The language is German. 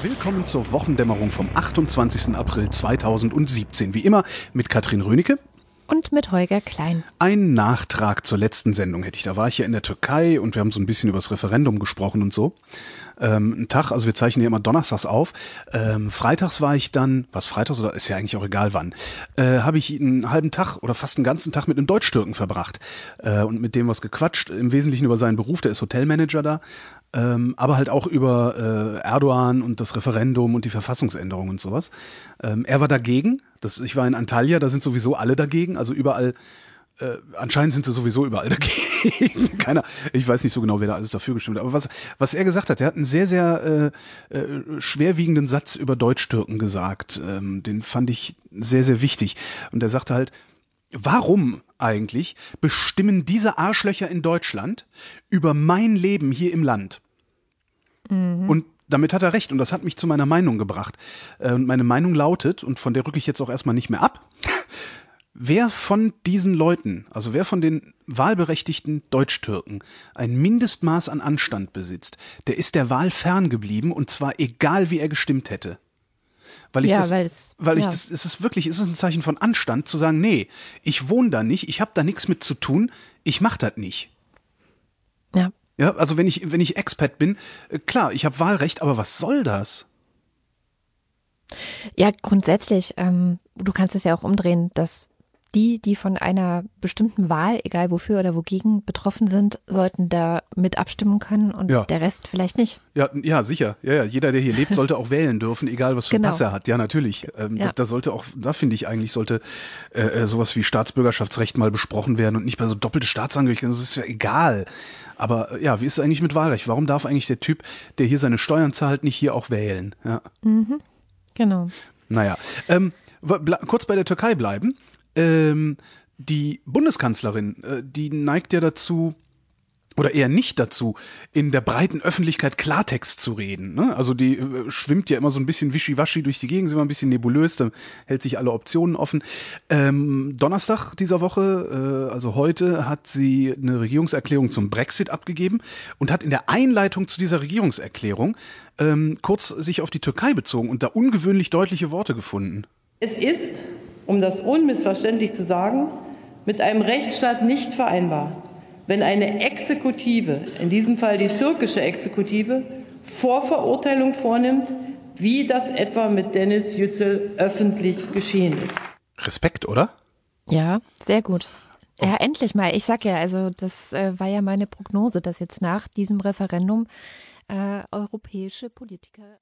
Willkommen zur Wochendämmerung vom 28. April 2017. Wie immer mit Katrin Rönecke. Und mit Holger Klein. Ein Nachtrag zur letzten Sendung hätte ich. Da war ich ja in der Türkei und wir haben so ein bisschen über das Referendum gesprochen und so. Ähm, ein Tag, also wir zeichnen ja immer donnerstags auf. Ähm, freitags war ich dann, was freitags oder ist ja eigentlich auch egal wann, äh, habe ich einen halben Tag oder fast einen ganzen Tag mit einem Deutsch-Türken verbracht äh, und mit dem was gequatscht. Im Wesentlichen über seinen Beruf, der ist Hotelmanager da. Ähm, aber halt auch über äh, Erdogan und das Referendum und die Verfassungsänderung und sowas. Ähm, er war dagegen. Das, ich war in Antalya, da sind sowieso alle dagegen. Also überall, äh, anscheinend sind sie sowieso überall dagegen. Keiner, ich weiß nicht so genau, wer da alles dafür gestimmt hat. Aber was, was er gesagt hat, er hat einen sehr, sehr äh, äh, schwerwiegenden Satz über Deutsch-Türken gesagt. Ähm, den fand ich sehr, sehr wichtig. Und er sagte halt, Warum eigentlich bestimmen diese Arschlöcher in Deutschland über mein Leben hier im Land? Mhm. Und damit hat er recht und das hat mich zu meiner Meinung gebracht. Äh, und meine Meinung lautet, und von der rücke ich jetzt auch erstmal nicht mehr ab, wer von diesen Leuten, also wer von den wahlberechtigten Deutschtürken ein Mindestmaß an Anstand besitzt, der ist der Wahl ferngeblieben und zwar egal wie er gestimmt hätte. Weil ich ja, das, weil ich ja. das, es ist wirklich, es ist ein Zeichen von Anstand zu sagen, nee, ich wohne da nicht, ich habe da nichts mit zu tun, ich mach das nicht. Ja. Ja, also wenn ich, wenn ich Expat bin, äh, klar, ich habe Wahlrecht, aber was soll das? Ja, grundsätzlich, ähm, du kannst es ja auch umdrehen, dass die, die von einer bestimmten Wahl, egal wofür oder wogegen, betroffen sind, sollten da mit abstimmen können und Ja. der Rest vielleicht nicht. Ja, ja, sicher. Ja, ja, jeder, der hier lebt, sollte auch wählen dürfen, egal was für Genau. Pass er hat. Ja, natürlich. Ähm, Ja. Da, da sollte auch, da finde ich eigentlich, sollte äh, äh, sowas wie Staatsbürgerschaftsrecht mal besprochen werden und nicht bei so doppelte Staatsangehörigkeit. Das ist ja egal. Aber äh, ja, wie ist es eigentlich mit Wahlrecht? Warum darf eigentlich der Typ, der hier seine Steuern zahlt, nicht hier auch wählen? Ja. Genau. Naja, ähm, kurz bei der Türkei bleiben. Ähm, die Bundeskanzlerin, äh, die neigt ja dazu, oder eher nicht dazu, in der breiten Öffentlichkeit Klartext zu reden. Ne? Also die äh, schwimmt ja immer so ein bisschen wischiwaschi durch die Gegend, ist immer ein bisschen nebulös, dann hält sich alle Optionen offen. Ähm, Donnerstag dieser Woche, äh, also heute, hat sie eine Regierungserklärung zum Brexit abgegeben und hat in der Einleitung zu dieser Regierungserklärung ähm, kurz sich auf die Türkei bezogen und da ungewöhnlich deutliche Worte gefunden. Es ist, um das unmissverständlich zu sagen, mit einem Rechtsstaat nicht vereinbar, wenn eine Exekutive, in diesem Fall die türkische Exekutive, Vorverurteilung vornimmt, wie das etwa mit Dennis Yücel öffentlich geschehen ist. Respekt, oder? Ja, sehr gut. Ja, endlich mal. Ich sag ja, also das äh, war ja meine Prognose, dass jetzt nach diesem Referendum äh, europäische Politiker